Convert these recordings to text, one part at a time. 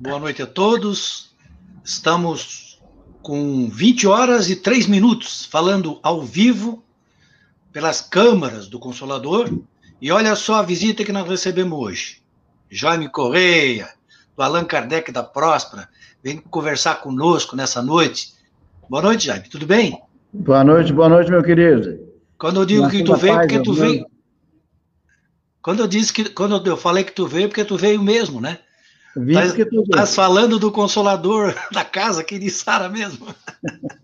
Boa noite a todos. Estamos com 20 horas e 3 minutos falando ao vivo pelas câmaras do Consolador. E olha só a visita que nós recebemos hoje. Jaime Correia, do Allan Kardec da Próspera, vem conversar conosco nessa noite. Boa noite, Jaime, tudo bem? Boa noite, boa noite, meu querido. Quando eu digo que tu veio, porque tu veio. Quando eu disse que quando eu falei que tu veio, porque tu veio mesmo, né? Tá falando do consolador da casa aqui de Sara mesmo.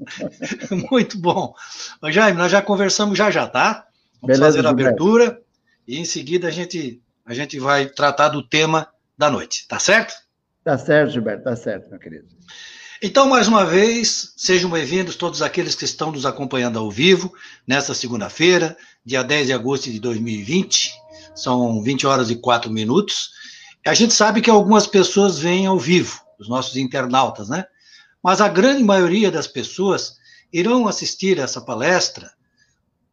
Muito bom. Ô, Jaime, nós já conversamos já já, tá? Vamos Beleza, fazer a abertura e em seguida a gente, a gente vai tratar do tema da noite, tá certo? Tá certo, Gilberto, tá certo, meu querido. Então, mais uma vez, sejam bem-vindos todos aqueles que estão nos acompanhando ao vivo nesta segunda-feira, dia 10 de agosto de 2020. São 20 horas e 4 minutos. A gente sabe que algumas pessoas vêm ao vivo, os nossos internautas, né? Mas a grande maioria das pessoas irão assistir essa palestra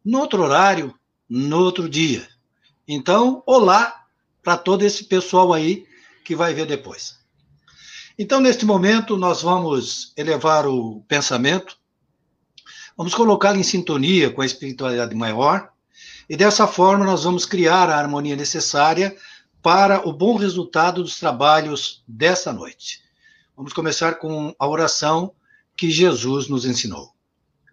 no outro horário, no outro dia. Então, olá para todo esse pessoal aí que vai ver depois. Então, neste momento, nós vamos elevar o pensamento, vamos colocá-lo em sintonia com a espiritualidade maior, e dessa forma nós vamos criar a harmonia necessária para o bom resultado dos trabalhos desta noite. Vamos começar com a oração que Jesus nos ensinou.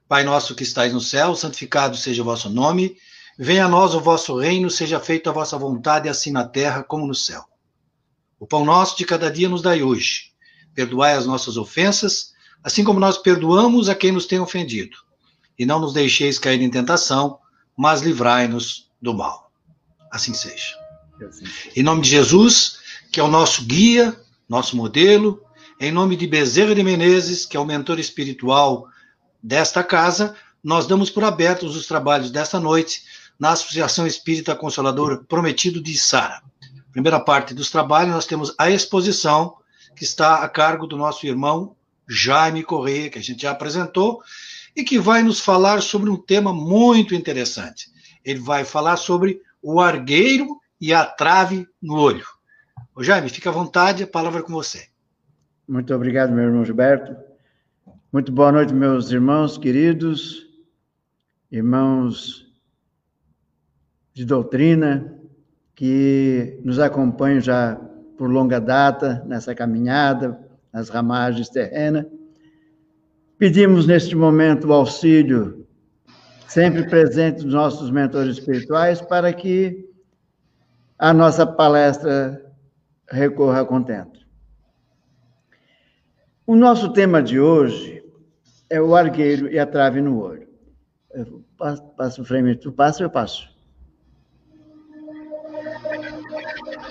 Pai nosso que estais no céu, santificado seja o vosso nome, venha a nós o vosso reino, seja feita a vossa vontade, assim na terra como no céu. O pão nosso de cada dia nos dai hoje. Perdoai as nossas ofensas, assim como nós perdoamos a quem nos tem ofendido. E não nos deixeis cair em tentação, mas livrai-nos do mal. Assim seja. Em nome de Jesus, que é o nosso guia, nosso modelo, em nome de Bezerra de Menezes, que é o mentor espiritual desta casa, nós damos por abertos os trabalhos desta noite na Associação Espírita Consoladora Prometido de Sara. Primeira parte dos trabalhos, nós temos a exposição, que está a cargo do nosso irmão Jaime Correia, que a gente já apresentou, e que vai nos falar sobre um tema muito interessante. Ele vai falar sobre o argueiro e a trave no olho. Ô Jaime, fica à vontade, a palavra é com você. Muito obrigado, meu irmão Gilberto. Muito boa noite, meus irmãos queridos, irmãos de doutrina, que nos acompanham já por longa data nessa caminhada, nas ramagens terrenas. Pedimos neste momento o auxílio sempre presente dos nossos mentores espirituais para que a nossa palestra recorra contento. O nosso tema de hoje é o argueiro e a trave no olho. Eu passo o frame, tu passa, eu passo.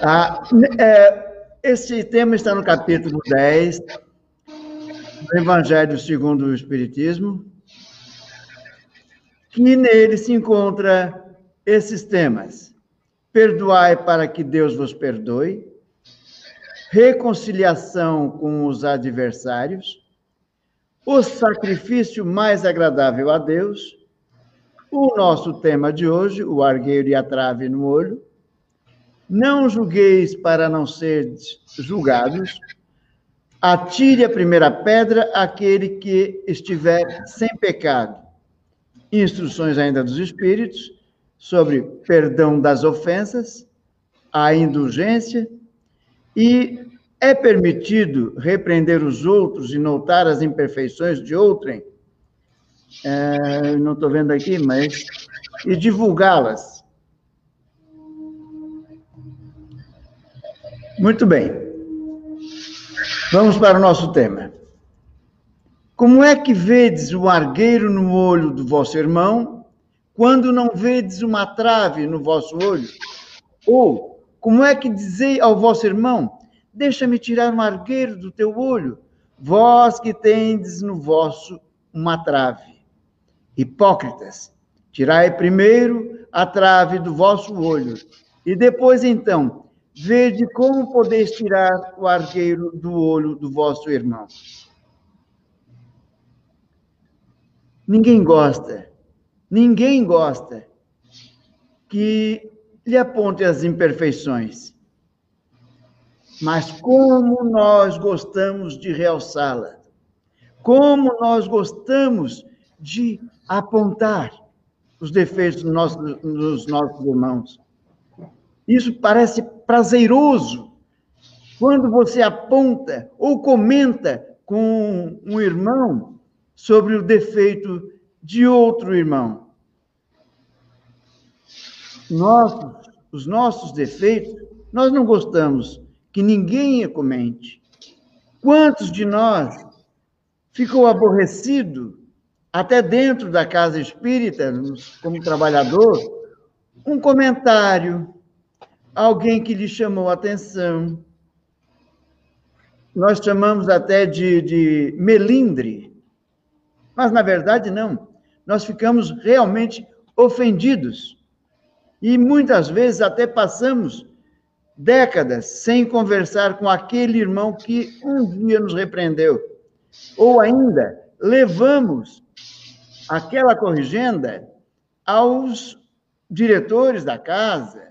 Ah, é, esse tema está no capítulo 10 do Evangelho segundo o Espiritismo, que nele se encontra esses temas perdoai para que Deus vos perdoe, reconciliação com os adversários, o sacrifício mais agradável a Deus, o nosso tema de hoje, o argueiro e a trave no olho, não julgueis para não seres julgados, atire a primeira pedra aquele que estiver sem pecado. Instruções ainda dos Espíritos, sobre perdão das ofensas, a indulgência, e é permitido repreender os outros e notar as imperfeições de outrem. É, não estou vendo aqui, mas. e divulgá-las. Muito bem. Vamos para o nosso tema. Como é que vedes o argueiro no olho do vosso irmão quando não vedes uma trave no vosso olho? Ou, como é que dizei ao vosso irmão, deixa-me tirar um argueiro do teu olho, vós que tendes no vosso uma trave? Hipócritas, tirai primeiro a trave do vosso olho, e depois então, vede como podeis tirar o argueiro do olho do vosso irmão. Ninguém gosta Ninguém gosta que lhe aponte as imperfeições. mas como nós gostamos de realçá-la. Como nós gostamos de apontar os defeitos dos nossos, dos nossos irmãos. Isso parece prazeroso quando você aponta ou comenta com um irmão sobre o defeito de outro irmão. Nossos, os nossos defeitos, nós não gostamos que ninguém comente. Quantos de nós ficou aborrecido, até dentro da casa espírita, como trabalhador, um comentário, alguém que lhe chamou atenção. Nós chamamos até de, de melindre, mas na verdade não. Nós ficamos realmente ofendidos. E muitas vezes até passamos décadas sem conversar com aquele irmão que um dia nos repreendeu. Ou ainda, levamos aquela corrigenda aos diretores da casa.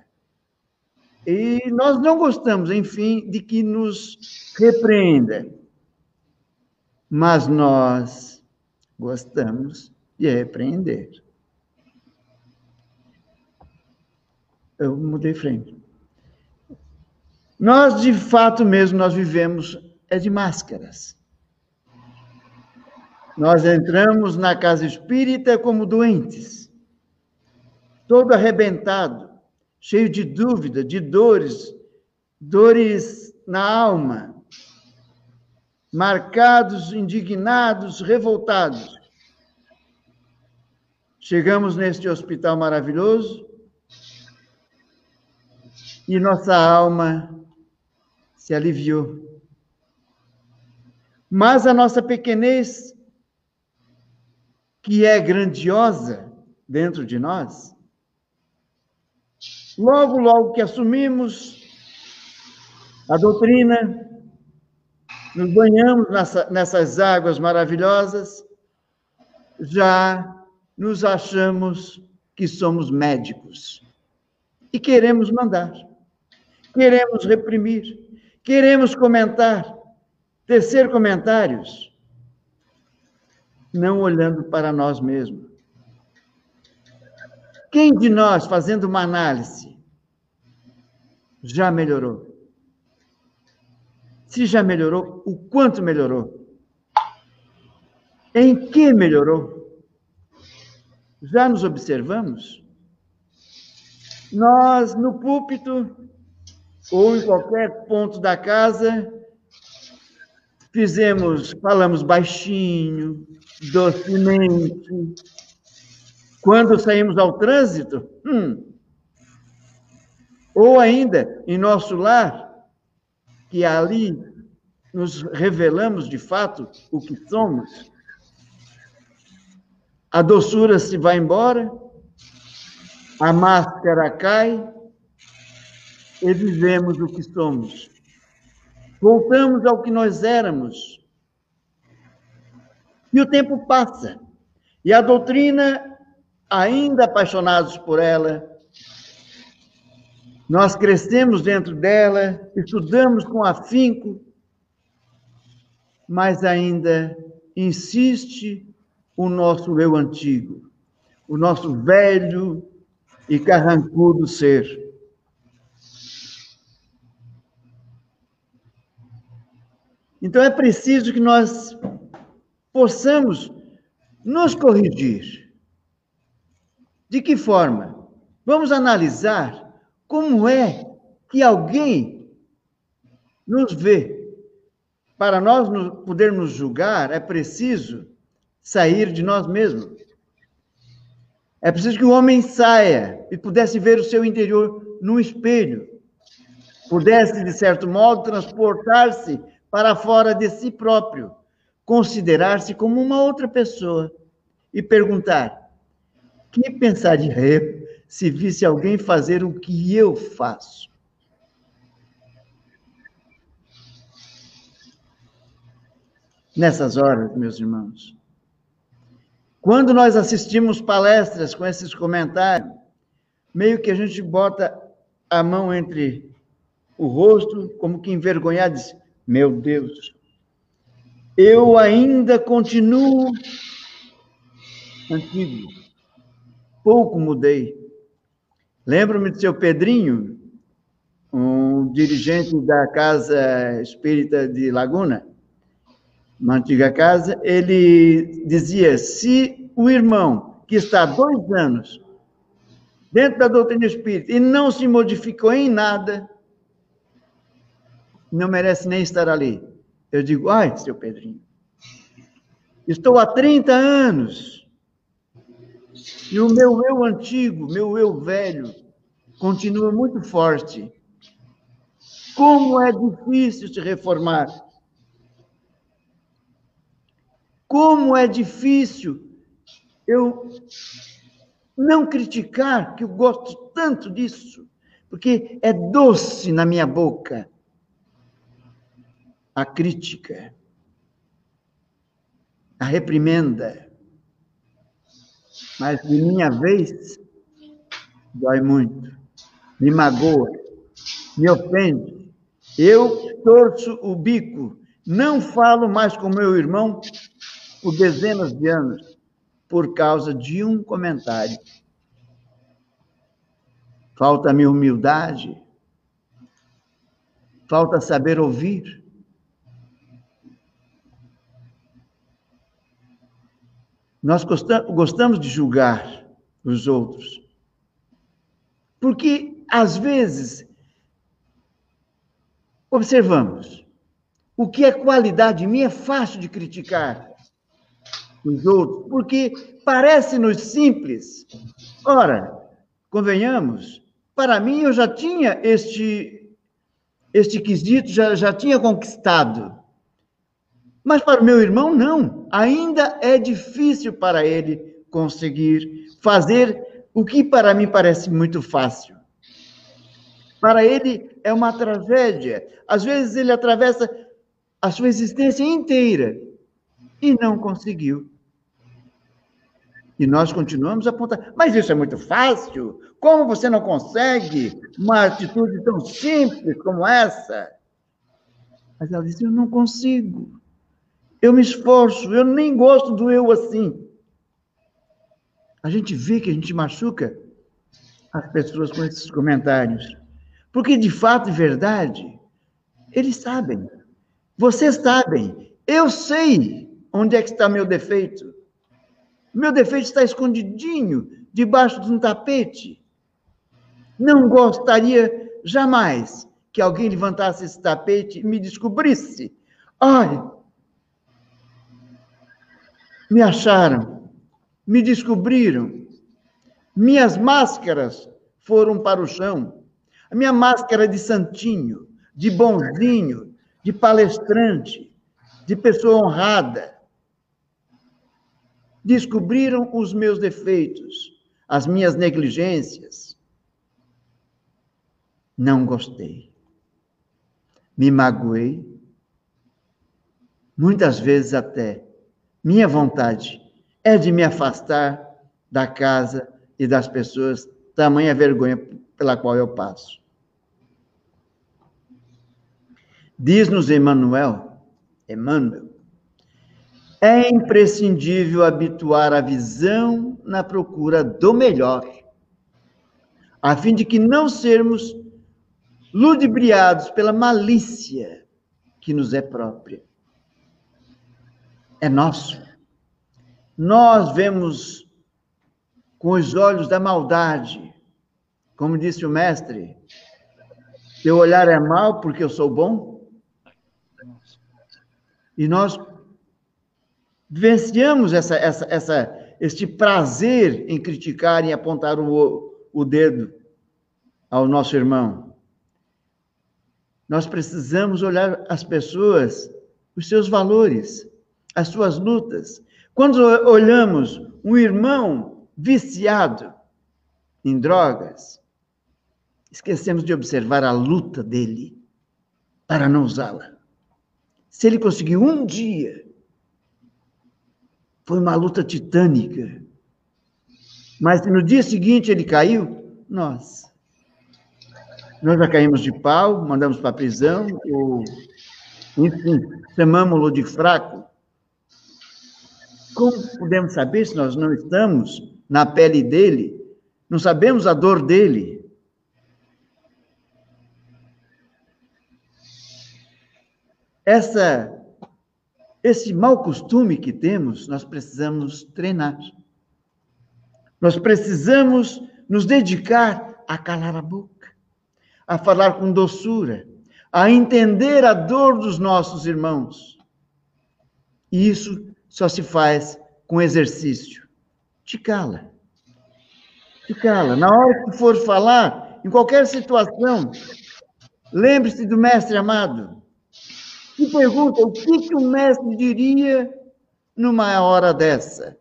E nós não gostamos, enfim, de que nos repreenda. Mas nós gostamos de repreender. Eu mudei frente. Nós, de fato mesmo, nós vivemos é de máscaras. Nós entramos na casa espírita como doentes, todo arrebentado, cheio de dúvida, de dores, dores na alma, marcados, indignados, revoltados. Chegamos neste hospital maravilhoso e nossa alma se aliviou. Mas a nossa pequenez, que é grandiosa dentro de nós, logo, logo que assumimos a doutrina, nos banhamos nessa, nessas águas maravilhosas, já nos achamos que somos médicos e queremos mandar, queremos reprimir, Queremos comentar, tecer comentários, não olhando para nós mesmos. Quem de nós, fazendo uma análise, já melhorou? Se já melhorou, o quanto melhorou? Em que melhorou? Já nos observamos? Nós, no púlpito, ou em qualquer ponto da casa, fizemos, falamos baixinho, docemente. Quando saímos ao trânsito, hum, ou ainda em nosso lar, que ali nos revelamos de fato o que somos, a doçura se vai embora, a máscara cai, e vivemos o que somos. Voltamos ao que nós éramos. E o tempo passa. E a doutrina, ainda apaixonados por ela, nós crescemos dentro dela, estudamos com afinco, mas ainda insiste o nosso eu antigo, o nosso velho e carrancudo ser. Então é preciso que nós possamos nos corrigir. De que forma? Vamos analisar como é que alguém nos vê. Para nós podermos julgar, é preciso sair de nós mesmos. É preciso que o homem saia e pudesse ver o seu interior no espelho, pudesse, de certo modo, transportar-se para fora de si próprio, considerar-se como uma outra pessoa e perguntar: que pensaria se visse alguém fazer o que eu faço? Nessas horas, meus irmãos, quando nós assistimos palestras com esses comentários, meio que a gente bota a mão entre o rosto como que envergonhado, disse: Meu Deus, eu ainda continuo antigo, pouco mudei. Lembro-me do seu Pedrinho, um dirigente da Casa Espírita de Laguna, uma antiga casa, ele dizia: se o irmão que está há dois anos dentro da doutrina espírita e não se modificou em nada, não merece nem estar ali. Eu digo, ai, seu Pedrinho, estou há 30 anos e o meu eu antigo, meu eu velho, continua muito forte. Como é difícil se reformar. Como é difícil eu não criticar, que eu gosto tanto disso, porque é doce na minha boca a crítica, a reprimenda. Mas de minha vez, dói muito, me magoa, me ofende. Eu torço o bico, não falo mais com meu irmão por dezenas de anos por causa de um comentário. Falta-me humildade, falta saber ouvir. Nós gostamos de julgar os outros, porque às vezes observamos o que é qualidade minha é fácil de criticar os outros, porque parece-nos simples. Ora, convenhamos, para mim eu já tinha este, este quesito, já, já tinha conquistado. Mas para o meu irmão, não. Ainda é difícil para ele conseguir fazer o que para mim parece muito fácil. Para ele é uma tragédia. Às vezes ele atravessa a sua existência inteira e não conseguiu. E nós continuamos a apontar, mas isso é muito fácil. Como você não consegue uma atitude tão simples como essa? Mas ela disse: Eu não consigo. Eu me esforço, eu nem gosto do eu assim. A gente vê que a gente machuca as pessoas com esses comentários. Porque, de fato e verdade, eles sabem. Vocês sabem. Eu sei onde é que está meu defeito. Meu defeito está escondidinho debaixo de um tapete. Não gostaria jamais que alguém levantasse esse tapete e me descobrisse. Ai, me acharam, me descobriram. Minhas máscaras foram para o chão. A minha máscara de santinho, de bonzinho, de palestrante, de pessoa honrada descobriram os meus defeitos, as minhas negligências. Não gostei. Me magoei. Muitas vezes até minha vontade é de me afastar da casa e das pessoas, tamanha vergonha pela qual eu passo. Diz-nos Emmanuel, Emmanuel, é imprescindível habituar a visão na procura do melhor, a fim de que não sermos ludibriados pela malícia que nos é própria. É nosso. Nós vemos com os olhos da maldade, como disse o mestre, teu olhar é mau porque eu sou bom. E nós vivenciamos essa, essa, essa, este prazer em criticar e apontar o, o dedo ao nosso irmão. Nós precisamos olhar as pessoas, os seus valores, as suas lutas. Quando olhamos um irmão viciado em drogas, esquecemos de observar a luta dele para não usá-la. Se ele conseguiu um dia foi uma luta titânica. Mas no dia seguinte ele caiu, nós. Nós já caímos de pau, mandamos para a prisão, ou, enfim, chamamos-lo de fraco. Como podemos saber se nós não estamos na pele dele? Não sabemos a dor dele. Essa, esse mau costume que temos, nós precisamos treinar. Nós precisamos nos dedicar a calar a boca, a falar com doçura, a entender a dor dos nossos irmãos. E isso só se faz com exercício. Te cala. Te cala. Na hora que for falar, em qualquer situação, lembre-se do mestre amado. E pergunta o que, que o mestre diria numa hora dessa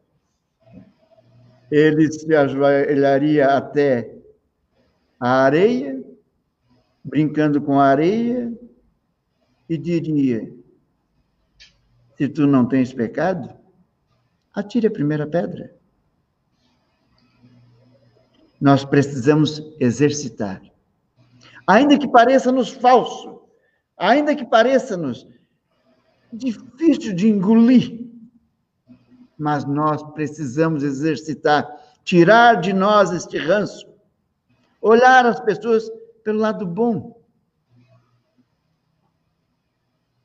ele se ajoelharia até a areia, brincando com a areia, e diria: Se tu não tens pecado, atire a primeira pedra. Nós precisamos exercitar. Ainda que pareça-nos falso, ainda que pareça-nos difícil de engolir, mas nós precisamos exercitar, tirar de nós este ranço, olhar as pessoas pelo lado bom.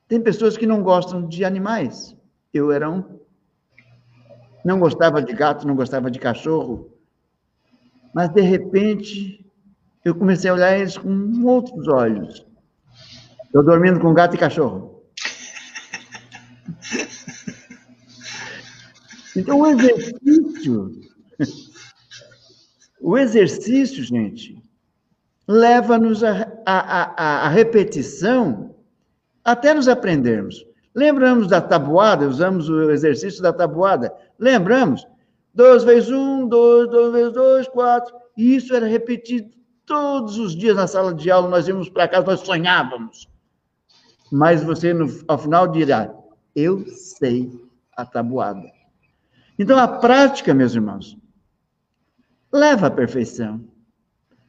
Tem pessoas que não gostam de animais. Eu era um. Não gostava de gato, não gostava de cachorro. Mas, de repente, eu comecei a olhar eles com outros olhos. Estou dormindo com gato e cachorro. Então, o exercício, o exercício, gente, leva-nos a, repetição até nos aprendermos. Lembramos da tabuada, usamos o exercício da tabuada. Lembramos? Dois vezes um, dois, dois vezes dois, quatro. E isso era repetido todos os dias na sala de aula. Nós íamos para casa, nós sonhávamos. Mas você, no, ao final, dirá: Eu sei a tabuada. Então, a prática, meus irmãos, leva à perfeição.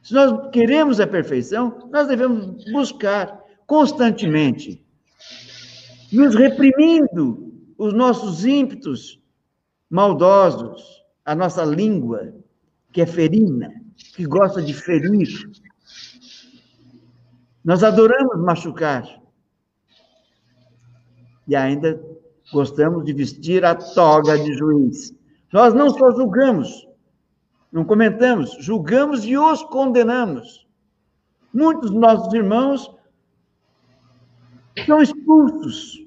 Se nós queremos a perfeição, nós devemos buscar constantemente, nos reprimindo os nossos ímpetos maldosos, a nossa língua, que é ferina, que gosta de ferir. Nós adoramos machucar. E ainda gostamos de vestir a toga de juiz. Nós não só julgamos, não comentamos, julgamos e os condenamos. Muitos dos nossos irmãos são expulsos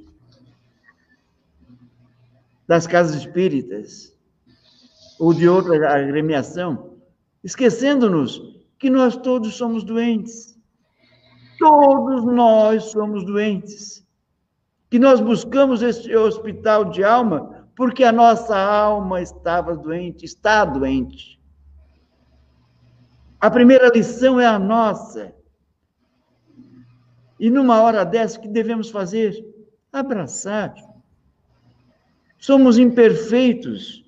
das casas espíritas ou de outra agremiação, esquecendo-nos que nós todos somos doentes. Todos nós somos doentes que nós buscamos esse hospital de alma porque a nossa alma estava doente, está doente. A primeira lição é a nossa. E numa hora dessa, o que devemos fazer? Abraçar. Somos imperfeitos.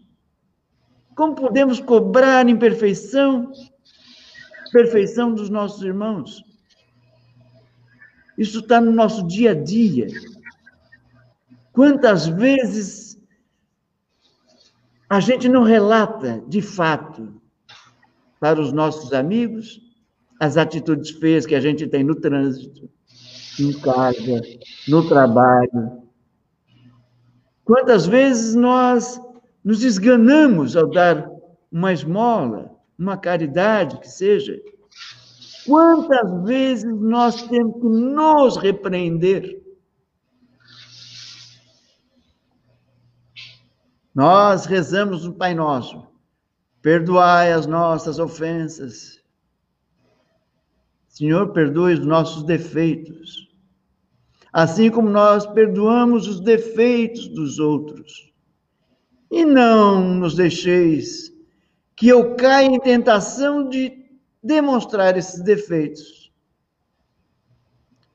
Como podemos cobrar imperfeição? Perfeição dos nossos irmãos. Isso está no nosso dia a dia. Quantas vezes a gente não relata de fato para os nossos amigos as atitudes feias que a gente tem no trânsito, em casa, no trabalho. Quantas vezes nós nos esganamos ao dar uma esmola, uma caridade que seja? Quantas vezes nós temos que nos repreender? Nós rezamos no Pai Nosso. Perdoai as nossas ofensas. Senhor, perdoe os nossos defeitos. Assim como nós perdoamos os defeitos dos outros. E não nos deixeis que eu caia em tentação de demonstrar esses defeitos.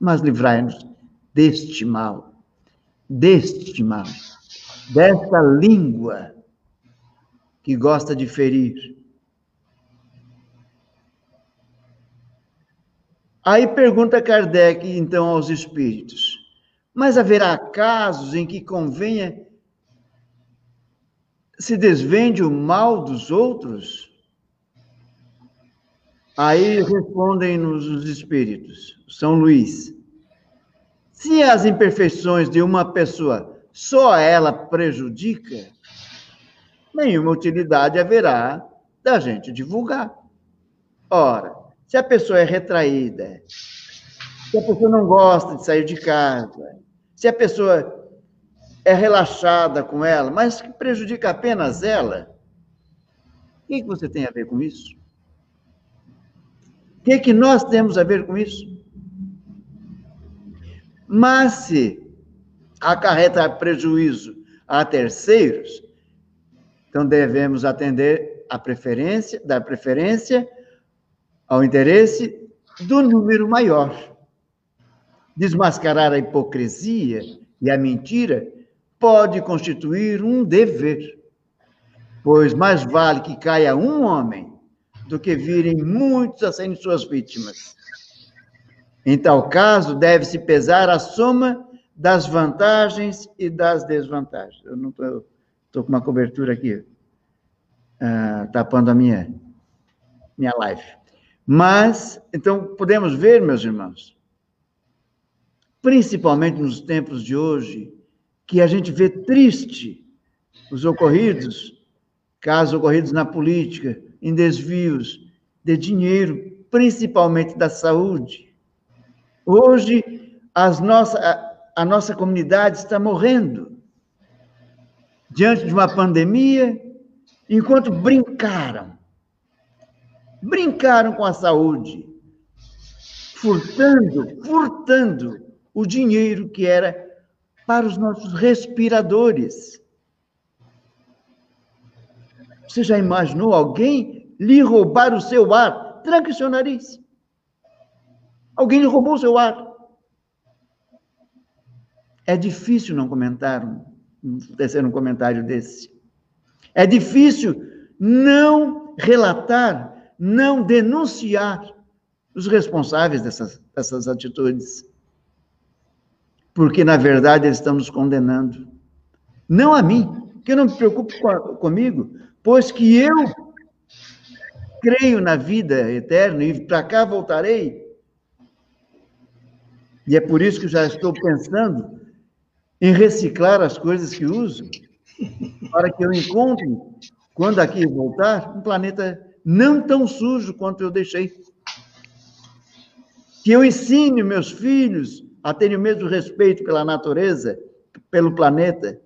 Mas livrai-nos deste mal, deste mal dessa língua que gosta de ferir. Aí pergunta Kardec, então, aos espíritos: Mas haverá casos em que convenha se desvende o mal dos outros? Aí respondem-nos os espíritos, São Luís. Se as imperfeições de uma pessoa só ela prejudica, nenhuma utilidade haverá da gente divulgar. Ora, se a pessoa é retraída, se a pessoa não gosta de sair de casa, se a pessoa é relaxada com ela, mas que prejudica apenas ela, o que, você tem a ver com isso? O que, que nós temos a ver com isso? Mas se acarreta prejuízo a terceiros, então devemos atender a preferência, dar preferência ao interesse do número maior. Desmascarar a hipocrisia e a mentira pode constituir um dever, pois mais vale que caia um homem do que virem muitos a serem suas vítimas. Em tal caso, deve-se pesar a soma das vantagens e das desvantagens. Eu não estou com uma cobertura aqui, uh, tapando a minha, minha live. Mas, então, podemos ver, meus irmãos, principalmente nos tempos de hoje, que a gente vê triste os ocorridos, casos ocorridos na política, em desvios de dinheiro, principalmente da saúde. Hoje, as nossa, a, nossa comunidade está morrendo diante de uma pandemia, enquanto brincaram brincaram com a saúde, furtando, furtando o dinheiro que era para os nossos respiradores. Você já imaginou alguém lhe roubar o seu ar? Tranque seu nariz. Alguém lhe roubou o seu ar. É difícil não comentar, um, tecer um comentário desse. É difícil não relatar não denunciar os responsáveis dessas, dessas atitudes. Porque, na verdade, eles estão nos condenando. Não a mim, que eu não me preocupo com, comigo, pois que eu creio na vida eterna e para cá voltarei. E é por isso que já estou pensando em reciclar as coisas que uso, para que eu encontre, quando aqui voltar, um planeta não tão sujo quanto eu deixei. Que eu ensine meus filhos a terem o mesmo respeito pela natureza, pelo planeta,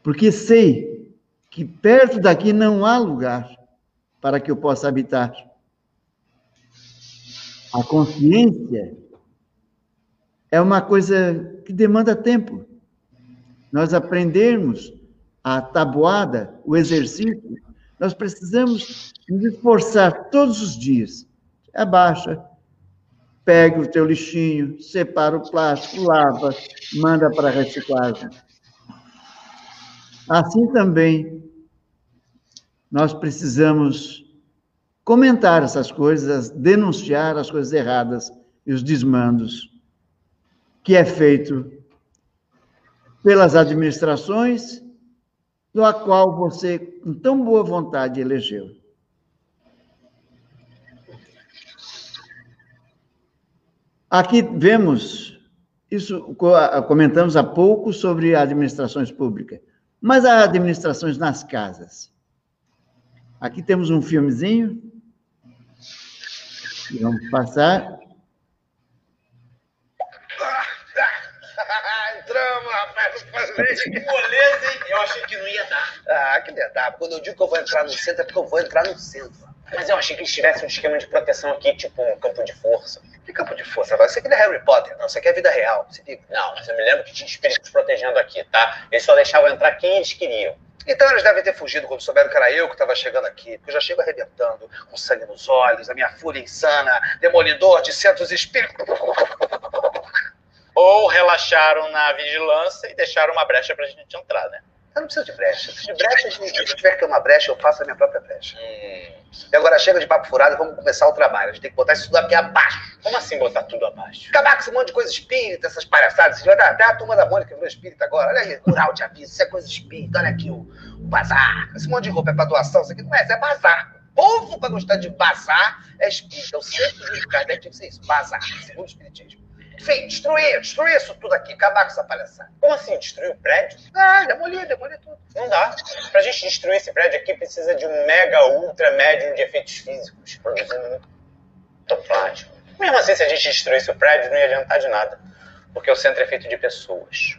porque sei que perto daqui não há lugar para que eu possa habitar. A consciência é uma coisa que demanda tempo. Nós aprendermos a tabuada, o exercício, nós precisamos nos esforçar todos os dias. Abaixa, pega o teu lixinho, separa o plástico, lava, manda para a reciclagem. Assim também, nós precisamos comentar essas coisas, denunciar as coisas erradas e os desmandos que é feito pelas administrações do a qual você, com tão boa vontade, elegeu. Aqui vemos, isso comentamos há pouco sobre administrações públicas, mas há administrações nas casas. Aqui temos um filmezinho. Vamos passar. Que moleza, hein? Eu achei que não ia dar. Ah, que ia dar. Quando eu digo que eu vou entrar no centro, é porque eu vou entrar no centro. Mas eu achei que eles tivessem um esquema de proteção aqui, tipo um campo de força. Que campo de força? Você quer Harry Potter, não. Você quer vida real. Você diga. Não, mas eu me lembro que tinha espíritos protegendo aqui, tá? Eles só deixavam entrar quem eles queriam. Então eles devem ter fugido quando souberam que era eu que estava chegando aqui, porque eu já chego arrebentando, com sangue nos olhos, a minha fúria insana, demolidor de centros espíritos. Ou relaxaram na vigilância e deixaram uma brecha pra gente entrar, né? Eu não preciso de brecha. De brecha, se eu tiver que ter uma brecha, eu faço a minha própria brecha. Hum. E agora chega de papo furado, vamos começar o trabalho. A gente tem que botar isso tudo aqui abaixo. Como assim botar tudo abaixo? Acabar com esse monte de coisa espírita, essas palhaçadas. Até a turma da Mônica virou espírita agora. Olha aí, mural de aviso, isso é coisa espírita. Olha aqui o, o bazar. Esse monte de roupa é pra doação, isso aqui não é, isso é bazar. O povo, pra gostar de bazar, é espírita. O centro de Kardec deve ser isso, bazar, segundo o espiritismo. Enfim, destruir, destruir isso tudo aqui, acabar com essa palhaçada. Como assim, destruir o prédio? Ah, demolir, demolir tudo. Não dá. Pra gente destruir esse prédio aqui, precisa de um mega ultra médium de efeitos físicos, produzindo muito plástico. Mesmo assim, se a gente destruísse o prédio, não ia adiantar de nada. Porque o centro é feito de pessoas.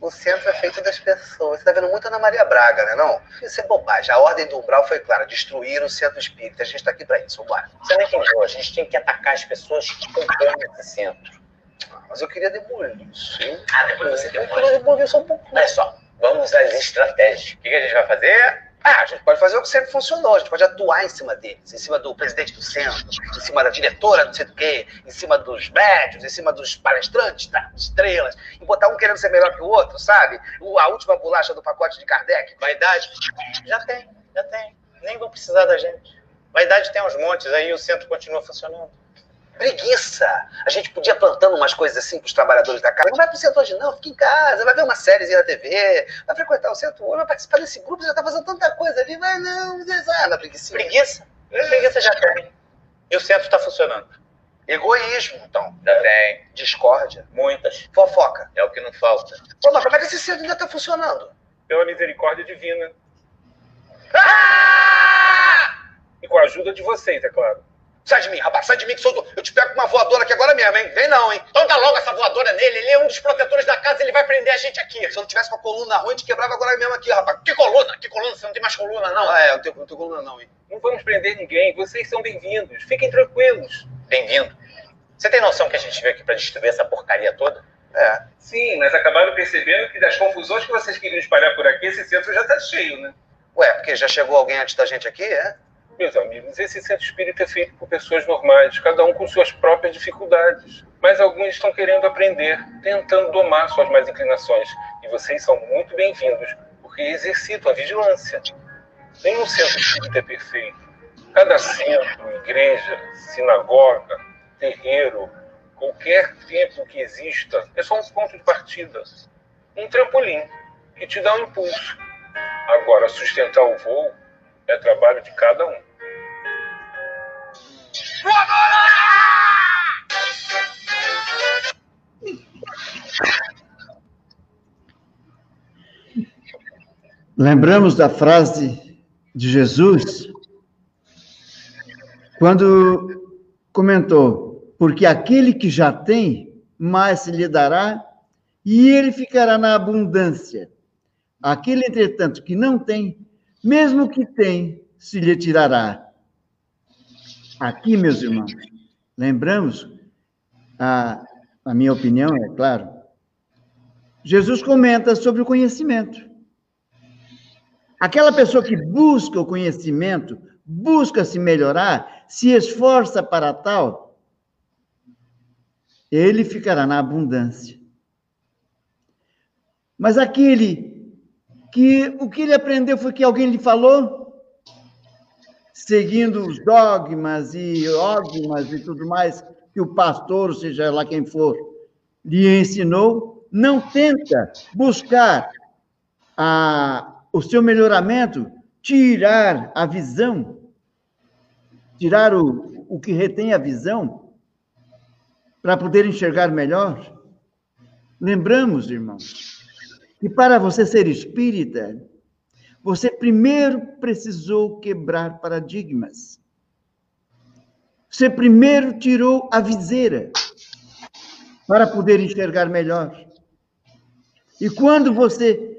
O centro é feito das pessoas. Você tá vendo muito Ana Maria Braga, né? Não? Isso é bobagem. A ordem do umbral foi clara: destruir o centro espírita. A gente tá aqui pra isso, bora. Você não entendeu? A gente tem que atacar as pessoas que compõem esse centro. Mas eu queria demolir isso. Ah, depois você Eu queria demolir só um pouco. Olha só, vamos às estratégias. O que, que a gente vai fazer? Ah, a gente pode fazer o que sempre funcionou, a gente pode atuar em cima deles, em cima do presidente do centro, em cima da diretora, não sei do quê, em cima dos médios, em cima dos palestrantes, das estrelas, e botar um querendo ser melhor que o outro, sabe? O- A última bolacha do pacote de Kardec, vaidade. Já tem, já tem. Nem vão precisar da gente. Vaidade tem uns montes, aí o centro continua funcionando. Preguiça! A gente podia plantando umas coisas assim para os trabalhadores da casa. Não vai pro centro hoje, não, fica em casa, vai ver uma sériezinha na TV, vai frequentar o centro hoje, vai participar desse grupo, já tá fazendo tanta coisa ali, vai não, ah, na preguiça. Preguiça? Preguiça já tem. E o centro está funcionando. Egoísmo, então. Já tem. Discórdia. Muitas. Fofoca. É o que não falta. Pô, mas como é que esse centro ainda tá funcionando? pela misericórdia divina. Ah! E com a ajuda de vocês, é claro. Sai de mim, rapaz, sai de mim que sou do... eu te pego com uma voadora aqui agora mesmo, hein? Vem não, hein? Então dá logo essa voadora nele, ele é um dos protetores da casa, ele vai prender a gente aqui. Se eu não tivesse com a coluna ruim, eu te quebrava agora mesmo aqui, rapaz. Que coluna? Que coluna? Você não tem mais coluna, não? Ah, é, eu não tenho, não tenho coluna não, hein? Não vamos prender ninguém, vocês são bem-vindos. Fiquem tranquilos. Bem-vindo. Você tem noção que a gente veio aqui pra destruir essa porcaria toda? É. Sim, mas acabaram percebendo que das confusões que vocês queriam espalhar por aqui, esse centro já está cheio, né? Ué, porque já chegou alguém antes da gente aqui, é? Meus amigos, esse centro espírita é feito por pessoas normais, cada um com suas próprias dificuldades. Mas alguns estão querendo aprender, tentando domar suas más inclinações. E vocês são muito bem-vindos, porque exercitam a vigilância. Nenhum centro espírita é perfeito. Cada centro, igreja, sinagoga, terreiro, qualquer templo que exista, é só um ponto de partida. Um trampolim que te dá um impulso. Agora, sustentar o voo é trabalho de cada um. Lembramos da frase de Jesus quando comentou: Porque aquele que já tem, mais se lhe dará, e ele ficará na abundância. Aquele, entretanto, que não tem, mesmo que tem, se lhe tirará. Aqui, meus irmãos, lembramos, a, a minha opinião, é claro, Jesus comenta sobre o conhecimento. Aquela pessoa que busca o conhecimento, busca se melhorar, se esforça para tal, ele ficará na abundância. Mas aquele que o que ele aprendeu foi que alguém lhe falou, seguindo os dogmas e dogmas e tudo mais que o pastor, seja lá quem for, lhe ensinou, não tenta buscar a, o seu melhoramento, tirar a visão, tirar o, o que retém a visão, para poder enxergar melhor. Lembramos, irmãos, que para você ser espírita, você primeiro precisou quebrar paradigmas. Você primeiro tirou a viseira para poder enxergar melhor. E quando você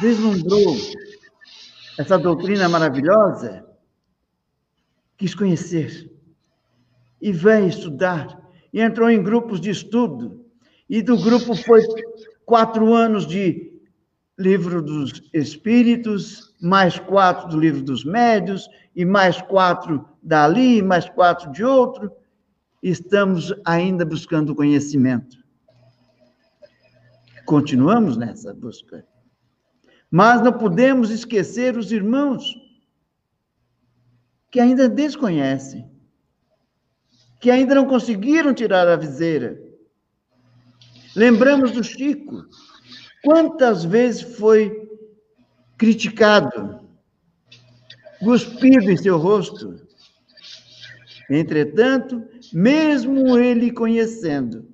deslumbrou essa doutrina maravilhosa, quis conhecer e veio estudar e entrou em grupos de estudo e do grupo foi quatro anos de livro dos Espíritos, mais quatro do livro dos Médios e mais quatro dali, mais quatro de outro. Estamos ainda buscando conhecimento. Continuamos nessa busca. Mas não podemos esquecer os irmãos que ainda desconhecem, que ainda não conseguiram tirar a viseira. Lembramos do Chico. Quantas vezes foi criticado, cuspido em seu rosto. Entretanto, mesmo ele conhecendo,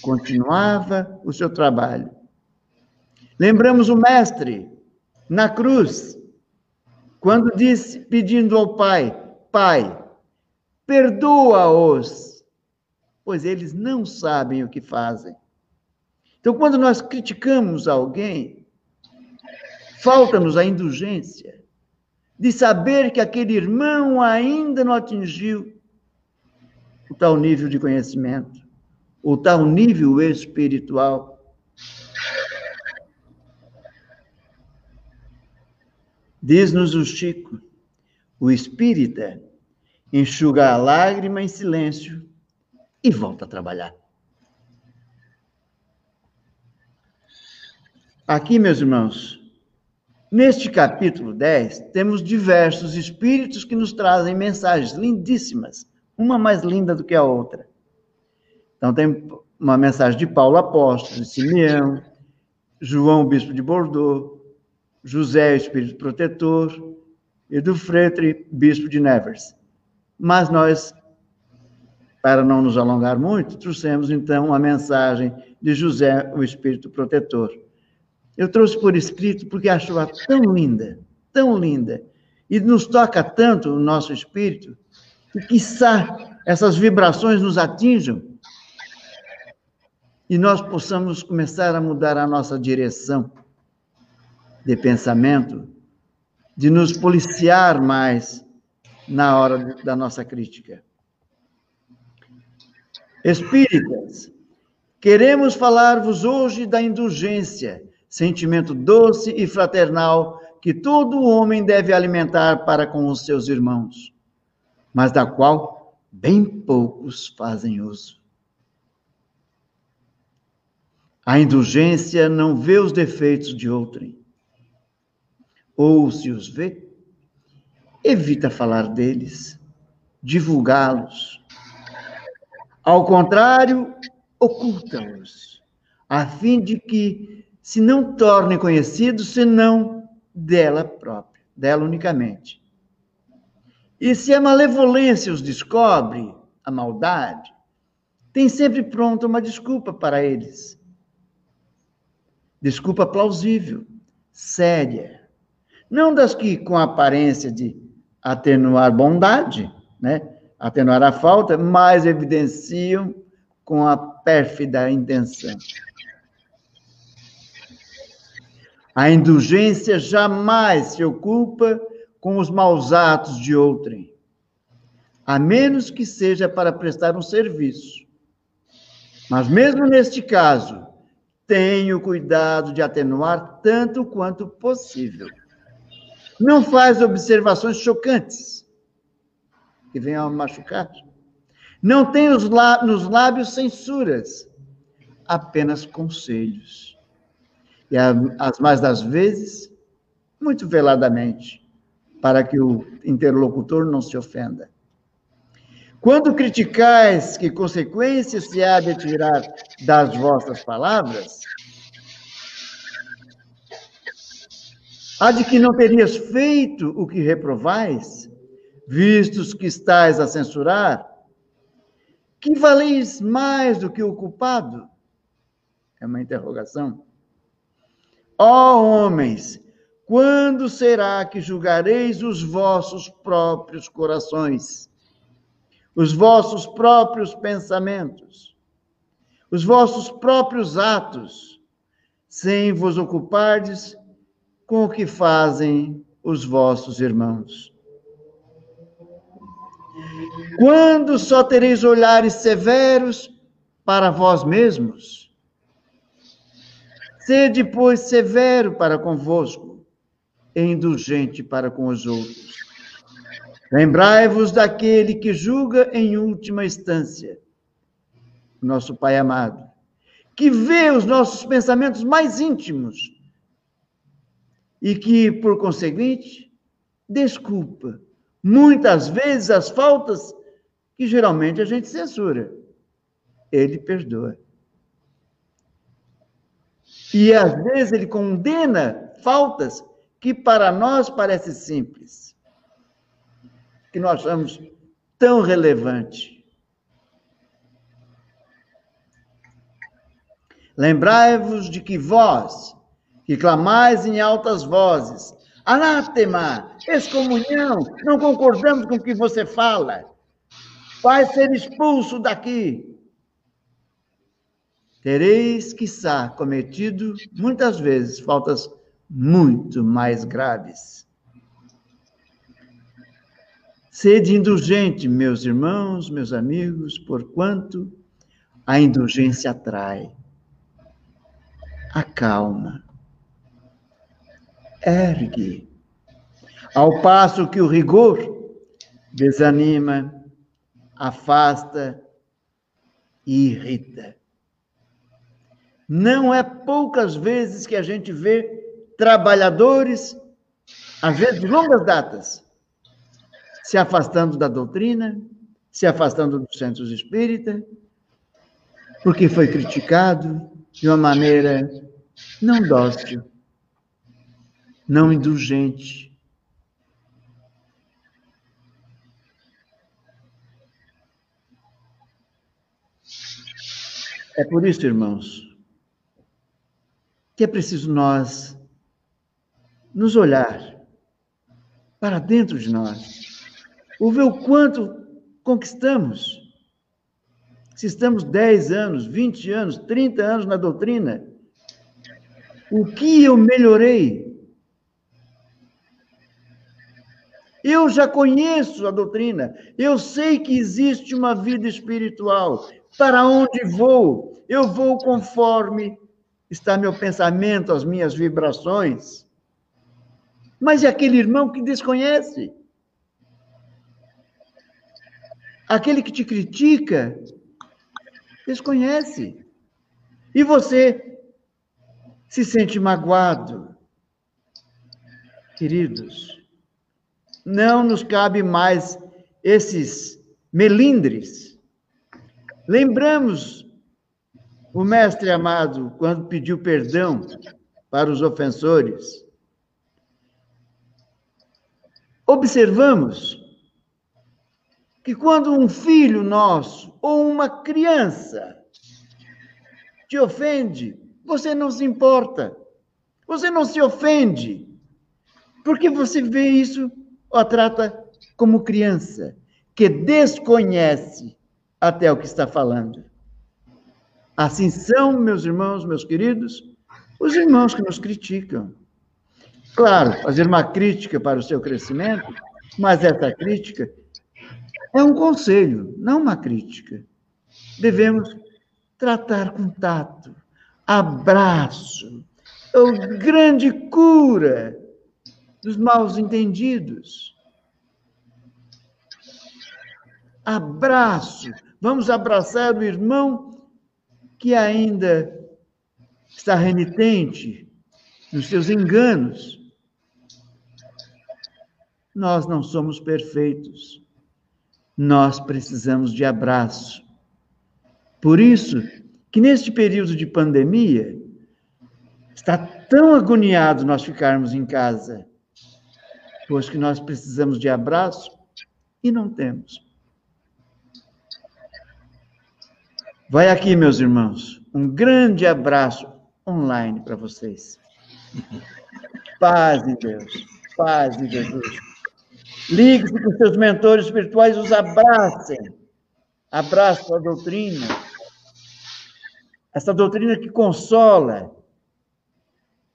continuava o seu trabalho. Lembramos o mestre na cruz, quando disse, pedindo ao Pai: Pai, perdoa-os, pois eles não sabem o que fazem. Então, quando nós criticamos alguém, falta-nos a indulgência de saber que aquele irmão ainda não atingiu o tal nível de conhecimento, o tal nível espiritual. Diz-nos o Chico, o espírita enxuga a lágrima em silêncio e volta a trabalhar. Aqui, meus irmãos, neste capítulo 10, temos diversos espíritos que nos trazem mensagens lindíssimas, uma mais linda do que a outra. Então, tem uma mensagem de Paulo Apóstolo, de Simeão, João, bispo de Bordeaux, José, espírito protetor, e do Fretre, bispo de Nevers. Mas nós, para não nos alongar muito, trouxemos então a mensagem de José, o espírito protetor. Eu trouxe por escrito porque acho-a tão linda, tão linda, e nos toca tanto o nosso espírito, que, quiçá, essas vibrações nos atinjam e nós possamos começar a mudar a nossa direção de pensamento, de nos policiar mais na hora da nossa crítica. Espíritas, queremos falar-vos hoje da indulgência, sentimento doce e fraternal que todo homem deve alimentar para com os seus irmãos, mas da qual bem poucos fazem uso. A indulgência não vê os defeitos de outrem, ou se os vê, evita falar deles, divulgá-los. Ao contrário, oculta-os, a fim de que se não tornem conhecidos senão dela própria, dela unicamente. E se a malevolência os descobre, a maldade, tem sempre pronta uma desculpa para eles. Desculpa plausível, séria, não das que com aparência de atenuar bondade, né? Atenuar a falta, mas evidenciam com a pérfida intenção. A indulgência jamais se ocupa com os maus atos de outrem, a menos que seja para prestar um serviço. Mas mesmo neste caso, tenho cuidado de atenuar tanto quanto possível não faz observações chocantes que venham a machucar. Não tem lá, nos lábios censuras, apenas conselhos. E as mais das vezes, muito veladamente, para que o interlocutor não se ofenda. Quando criticais que consequências se há de tirar das vossas palavras, Há de que não terias feito o que reprovais, vistos que estais a censurar? Que valeis mais do que o culpado? É uma interrogação. Ó oh, homens, quando será que julgareis os vossos próprios corações, os vossos próprios pensamentos, os vossos próprios atos, sem vos ocupardes com o que fazem os vossos irmãos. Quando só tereis olhares severos para vós mesmos, sede, pois, severo para convosco e indulgente para com os outros. Lembrai-vos daquele que julga em última instância, nosso Pai amado, que vê os nossos pensamentos mais íntimos e que, por conseguinte, desculpa muitas vezes as faltas que geralmente a gente censura. Ele perdoa. E às vezes ele condena faltas que para nós parece simples, que nós achamos tão relevante. Lembrai-vos de que vós, que clamais em altas vozes, anátema, excomunhão, não concordamos com o que você fala, vai ser expulso daqui. Tereis, quiçá, cometido muitas vezes faltas muito mais graves. Sede indulgente, meus irmãos, meus amigos, porquanto a indulgência atrai, acalma, ergue, ao passo que o rigor desanima, afasta e irrita. Não é poucas vezes que a gente vê trabalhadores, às vezes de longas datas, se afastando da doutrina, se afastando dos centros espíritas, porque foi criticado de uma maneira não dócil, não indulgente. É por isso, irmãos, que é preciso nós nos olhar para dentro de nós, ou ver o quanto conquistamos. Se estamos 10 anos, 20 anos, 30 anos na doutrina, o que eu melhorei? Eu já conheço a doutrina, eu sei que existe uma vida espiritual. Para onde vou? Eu vou conforme está meu pensamento, as minhas vibrações. Mas é aquele irmão que desconhece. Aquele que te critica, desconhece. E você se sente magoado. Queridos, não nos cabe mais esses melindres. Lembramos o mestre amado, quando pediu perdão para os ofensores, observamos que quando um filho nosso ou uma criança te ofende, você não se importa, você não se ofende, porque você vê isso ou trata como criança, que desconhece até o que está falando. Assim são, meus irmãos, meus queridos, os irmãos que nos criticam. Claro, fazer uma crítica para o seu crescimento, mas essa crítica é um conselho, não uma crítica. Devemos tratar com tato, abraço, ou grande cura dos maus entendidos. Abraço, vamos abraçar o irmão que ainda está renitente nos seus enganos. Nós não somos perfeitos. Nós precisamos de abraço. Por isso que neste período de pandemia está tão agoniado nós ficarmos em casa, pois que nós precisamos de abraço e não temos. Vai aqui, meus irmãos, um grande abraço online para vocês. Paz em Deus, paz em Jesus. Ligue-se com seus mentores espirituais, os abracem. Abraço a doutrina. Essa doutrina que consola,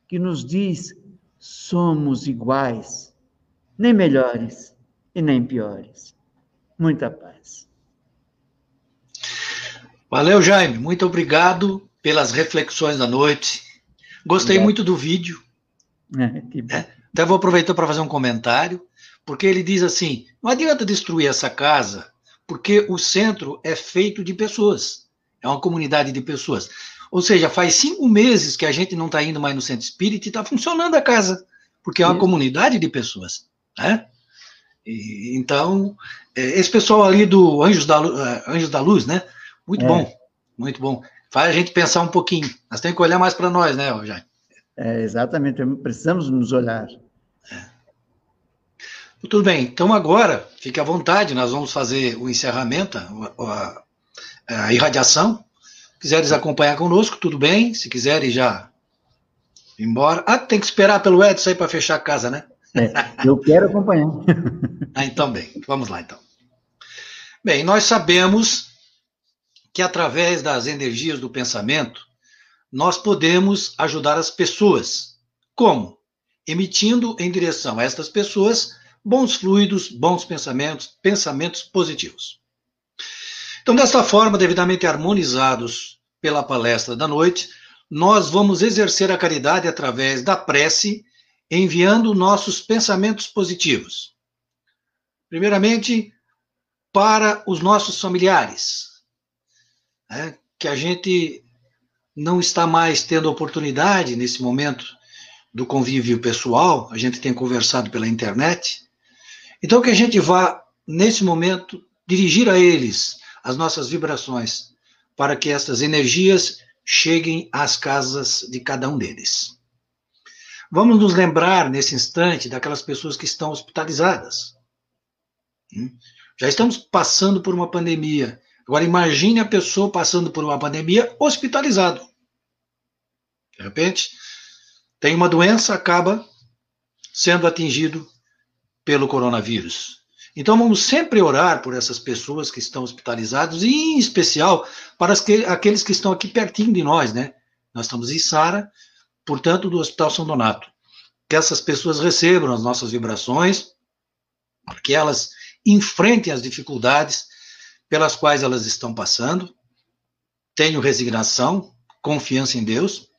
que nos diz: somos iguais, nem melhores e nem piores. Muita paz. Valeu, Jaime. Muito obrigado pelas reflexões da noite. Gostei obrigado. muito do vídeo. É, que bom. É, até vou aproveitar para fazer um comentário, porque ele diz assim: não adianta destruir essa casa, porque o centro é feito de pessoas. É uma comunidade de pessoas. Ou seja, faz cinco meses que a gente não está indo mais no centro espírita e está funcionando a casa. porque é uma Isso. comunidade de pessoas, né? E, então, é, esse pessoal ali do Anjos da, uh, Anjos da Luz, né? Muito é. bom, muito bom. Faz a gente pensar um pouquinho. Nós temos que olhar mais para nós, né, Jair? É, exatamente, precisamos nos olhar. É. Tudo bem, então agora, fique à vontade, nós vamos fazer o encerramento, a, a, a irradiação. Se quiseres acompanhar conosco, tudo bem. Se quiserem já ir embora. Ah, tem que esperar pelo Edson aí para fechar a casa, né? É, eu quero acompanhar. ah, então bem, vamos lá então. Bem, nós sabemos que através das energias do pensamento, nós podemos ajudar as pessoas. Como? Emitindo em direção a estas pessoas bons fluidos, bons pensamentos, pensamentos positivos. Então, desta forma, devidamente harmonizados pela palestra da noite, nós vamos exercer a caridade através da prece, enviando nossos pensamentos positivos. Primeiramente, para os nossos familiares, né, que a gente não está mais tendo oportunidade nesse momento do convívio pessoal, a gente tem conversado pela internet. Então, que a gente vá, nesse momento, dirigir a eles as nossas vibrações, para que essas energias cheguem às casas de cada um deles. Vamos nos lembrar, nesse instante, daquelas pessoas que estão hospitalizadas. Hum? Já estamos passando por uma pandemia. Agora, imagine a pessoa passando por uma pandemia hospitalizado. De repente, tem uma doença, acaba sendo atingido pelo coronavírus. Então vamos sempre orar por essas pessoas que estão hospitalizadas e em especial para que, aqueles que estão aqui pertinho de nós, né? Nós estamos em Sara, portanto, do Hospital São Donato. Que essas pessoas recebam as nossas vibrações, que elas enfrentem as dificuldades pelas quais elas estão passando, tenham resignação, confiança em Deus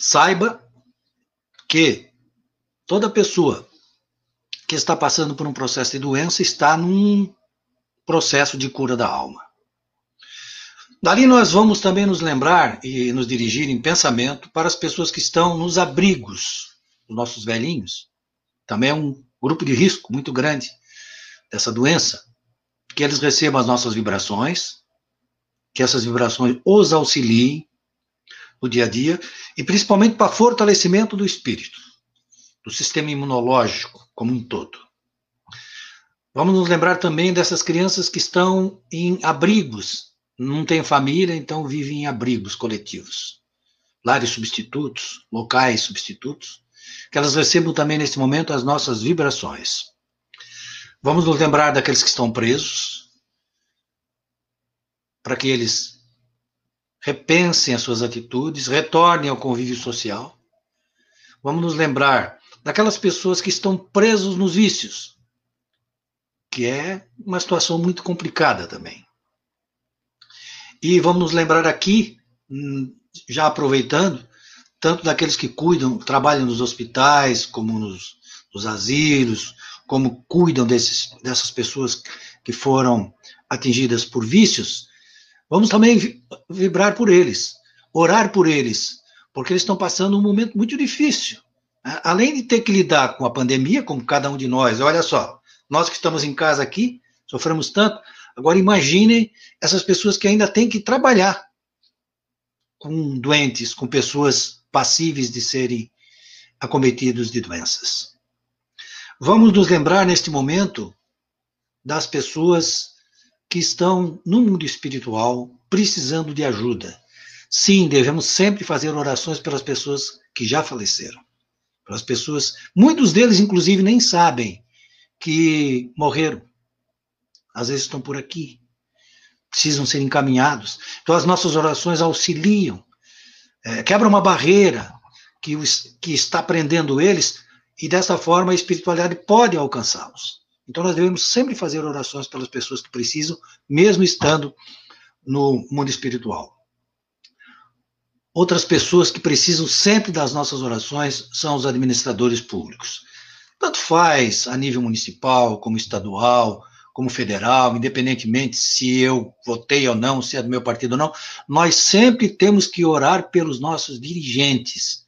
saiba que toda pessoa que está passando por um processo de doença está num processo de cura da alma. Dali nós vamos também nos lembrar e nos dirigir em pensamento para as pessoas que estão nos abrigos, os nossos velhinhos. Também é um grupo de risco muito grande dessa doença. Que eles recebam as nossas vibrações, que essas vibrações os auxiliem no dia a dia e principalmente para fortalecimento do espírito, do sistema imunológico como um todo. Vamos nos lembrar também dessas crianças que estão em abrigos, não têm família, então vivem em abrigos coletivos, lares substitutos, locais substitutos, que elas recebam também nesse momento as nossas vibrações. Vamos nos lembrar daqueles que estão presos, para que eles repensem as suas atitudes, retornem ao convívio social. Vamos nos lembrar daquelas pessoas que estão presos nos vícios, que é uma situação muito complicada também. E vamos lembrar aqui, hum, já aproveitando, tanto daqueles que cuidam, trabalham nos hospitais, como nos, nos asilos, como cuidam desses, dessas pessoas que foram atingidas por vícios, Vamos também vibrar por eles, orar por eles, porque eles estão passando um momento muito difícil. Além de ter que lidar com a pandemia, como cada um de nós, olha só, nós que estamos em casa aqui, sofremos tanto, agora imaginem essas pessoas que ainda têm que trabalhar com doentes, com pessoas passíveis de serem acometidos de doenças. Vamos nos lembrar neste momento das pessoas que estão no mundo espiritual precisando de ajuda. Sim, devemos sempre fazer orações pelas pessoas que já faleceram. Pelas pessoas, muitos deles, inclusive, nem sabem que morreram. Às vezes estão por aqui, precisam ser encaminhados. Então, as nossas orações auxiliam, é, quebra uma barreira que, que está prendendo eles, e dessa forma a espiritualidade pode alcançá-los. Então nós devemos sempre fazer orações pelas pessoas que precisam, mesmo estando no mundo espiritual. Outras pessoas que precisam sempre das nossas orações são os administradores públicos. Tanto faz a nível municipal, como estadual, como federal, independentemente se eu votei ou não, se é do meu partido ou não, nós sempre temos que orar pelos nossos dirigentes.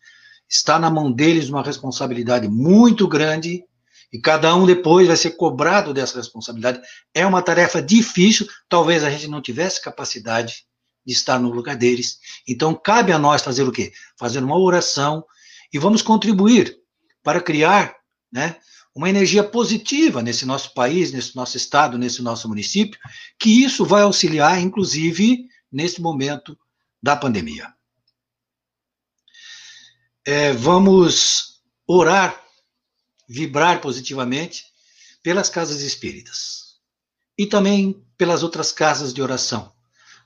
Está na mão deles uma responsabilidade muito grande e cada um depois vai ser cobrado dessa responsabilidade. É uma tarefa difícil, talvez a gente não tivesse capacidade de estar no lugar deles. Então, cabe a nós fazer o quê? Fazer uma oração e vamos contribuir para criar né, uma energia positiva nesse nosso país, nesse nosso estado, nesse nosso município, que isso vai auxiliar, inclusive, nesse momento da pandemia. É, vamos orar, vibrar positivamente pelas casas espíritas e também pelas outras casas de oração.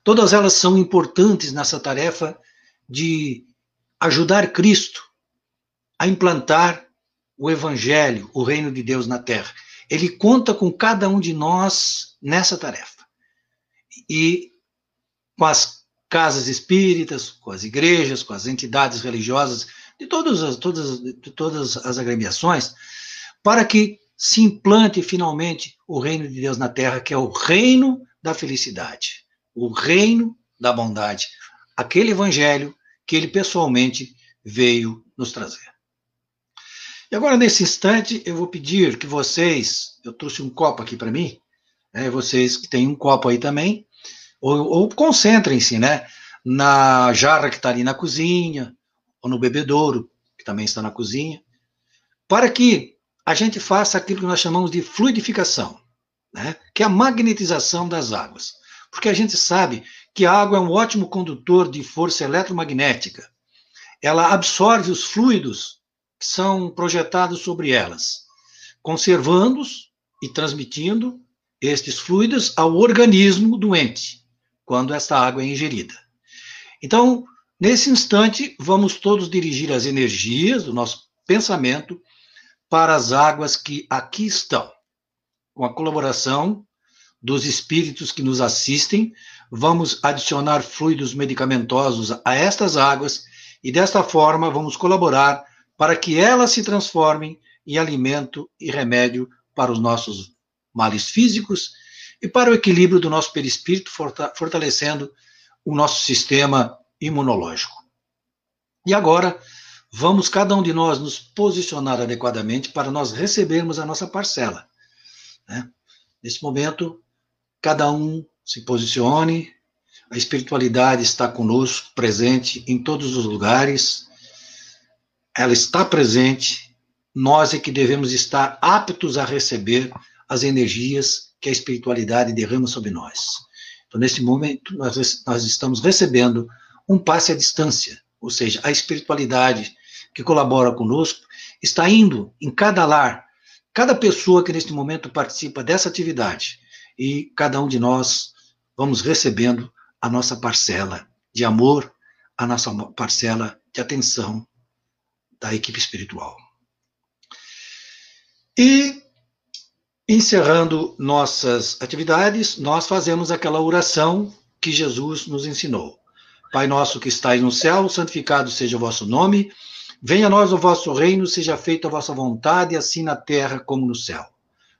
Todas elas são importantes nessa tarefa de ajudar Cristo a implantar o Evangelho, o reino de Deus na terra. Ele conta com cada um de nós nessa tarefa. E com as casas espíritas, com as igrejas, com as entidades religiosas, de todas as, todas, de todas as agremiações, para que se implante finalmente o reino de Deus na terra, que é o reino da felicidade, o reino da bondade, aquele evangelho que ele pessoalmente veio nos trazer. E agora, nesse instante, eu vou pedir que vocês, eu trouxe um copo aqui para mim, né, vocês que têm um copo aí também, ou, ou concentrem-se, né, na jarra que está ali na cozinha, ou no bebedouro, que também está na cozinha, para que a gente faça aquilo que nós chamamos de fluidificação, né, que é a magnetização das águas. Porque a gente sabe que a água é um ótimo condutor de força eletromagnética. Ela absorve os fluidos são projetados sobre elas, conservando-os e transmitindo estes fluidos ao organismo doente, quando esta água é ingerida. Então, nesse instante, vamos todos dirigir as energias do nosso pensamento para as águas que aqui estão, com a colaboração dos espíritos que nos assistem, vamos adicionar fluidos medicamentosos a estas águas e desta forma vamos colaborar para que elas se transformem em alimento e remédio para os nossos males físicos e para o equilíbrio do nosso perispírito, fortalecendo o nosso sistema imunológico. E agora, vamos cada um de nós nos posicionar adequadamente para nós recebermos a nossa parcela. Né? Nesse momento, cada um se posicione, a espiritualidade está conosco, presente em todos os lugares, ela está presente, nós é que devemos estar aptos a receber as energias que a espiritualidade derrama sobre nós. Então, nesse momento, nós, nós estamos recebendo um passe à distância, ou seja, a espiritualidade que colabora conosco está indo em cada lar, cada pessoa que neste momento participa dessa atividade, e cada um de nós vamos recebendo a nossa parcela de amor, a nossa parcela de atenção, da equipe espiritual. E, encerrando nossas atividades, nós fazemos aquela oração que Jesus nos ensinou. Pai nosso que estais no céu, santificado seja o vosso nome. Venha a nós o vosso reino, seja feita a vossa vontade, assim na terra como no céu.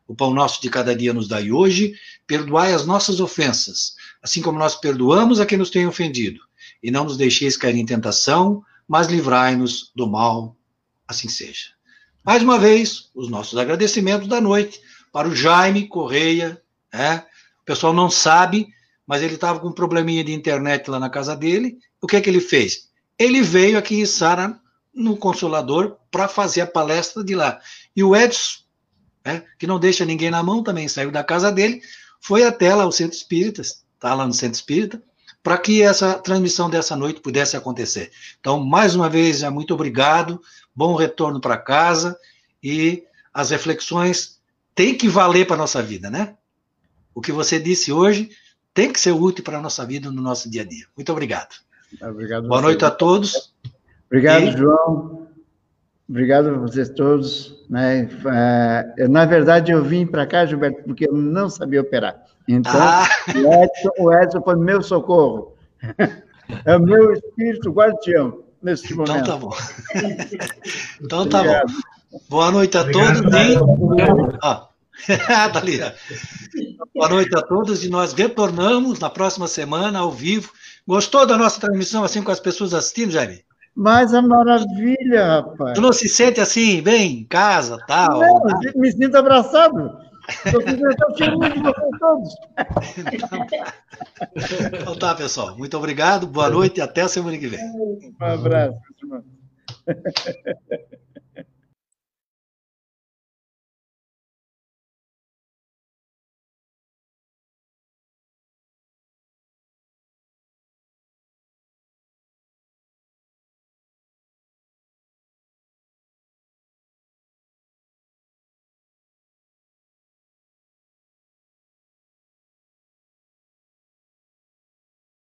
O pão nosso de cada dia nos dai hoje, perdoai as nossas ofensas, assim como nós perdoamos a quem nos tem ofendido. E não nos deixeis cair em tentação, mas livrai-nos do mal, assim seja. Mais uma vez, os nossos agradecimentos da noite para o Jaime Correia, né? o pessoal não sabe, mas ele estava com um probleminha de internet lá na casa dele, o que é que ele fez? Ele veio aqui em Sara, no Consolador, para fazer a palestra de lá. E o Edson, né, que não deixa ninguém na mão, também saiu da casa dele, foi até lá o Centro Espíritas, está lá no Centro Espírita, para que essa transmissão dessa noite pudesse acontecer. Então, mais uma vez, muito obrigado, bom retorno para casa e as reflexões têm que valer para a nossa vida, né? O que você disse hoje tem que ser útil para a nossa vida no nosso dia a dia. Muito obrigado. Obrigado. Boa noite a todos. Obrigado, e... João. Obrigado a vocês todos. Né? É, na verdade, eu vim para cá, Gilberto, porque eu não sabia operar. Então, ah. o, Edson, o Edson foi meu socorro. É o meu espírito guardião neste então momento. Então tá bom. Então tá Obrigado. bom. Boa noite a Obrigado, todos. E... Ah. Boa noite a todos e nós retornamos na próxima semana ao vivo. Gostou da nossa transmissão assim com as pessoas assistindo, Jair? Mas a maravilha, rapaz. Tu não se sente assim, bem, em casa, tal? Não, me sinto abraçado. Todos. Então tá, pessoal. Muito obrigado, boa noite e até a semana que vem. Um abraço, irmão.